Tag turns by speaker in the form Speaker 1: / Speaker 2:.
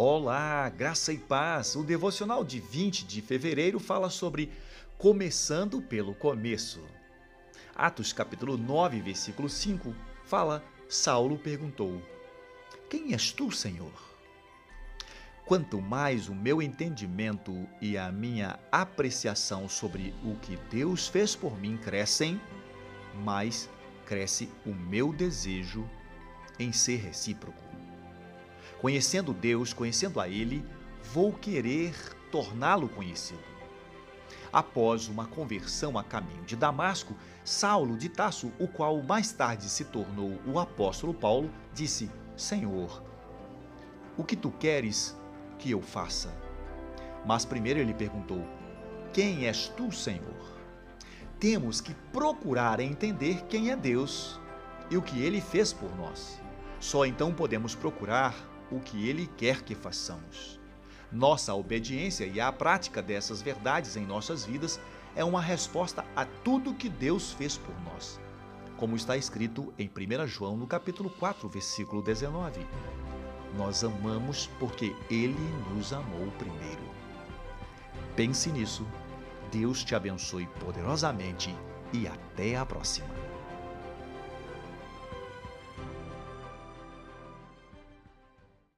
Speaker 1: Olá, graça e paz. O devocional de 20 de fevereiro fala sobre começando pelo começo. Atos capítulo 9, versículo 5 fala: Saulo perguntou: Quem és tu, Senhor? Quanto mais o meu entendimento e a minha apreciação sobre o que Deus fez por mim crescem, mais cresce o meu desejo em ser recíproco. Conhecendo Deus, conhecendo a Ele, vou querer torná-lo conhecido. Após uma conversão a caminho de Damasco, Saulo de Tasso, o qual mais tarde se tornou o apóstolo Paulo, disse: Senhor, o que tu queres que eu faça? Mas primeiro ele perguntou: Quem és tu, Senhor? Temos que procurar entender quem é Deus e o que ele fez por nós. Só então podemos procurar o que Ele quer que façamos. Nossa obediência e a prática dessas verdades em nossas vidas é uma resposta a tudo que Deus fez por nós. Como está escrito em 1 João, no capítulo 4, versículo 19. Nós amamos porque Ele nos amou primeiro. Pense nisso. Deus te abençoe poderosamente e até a próxima.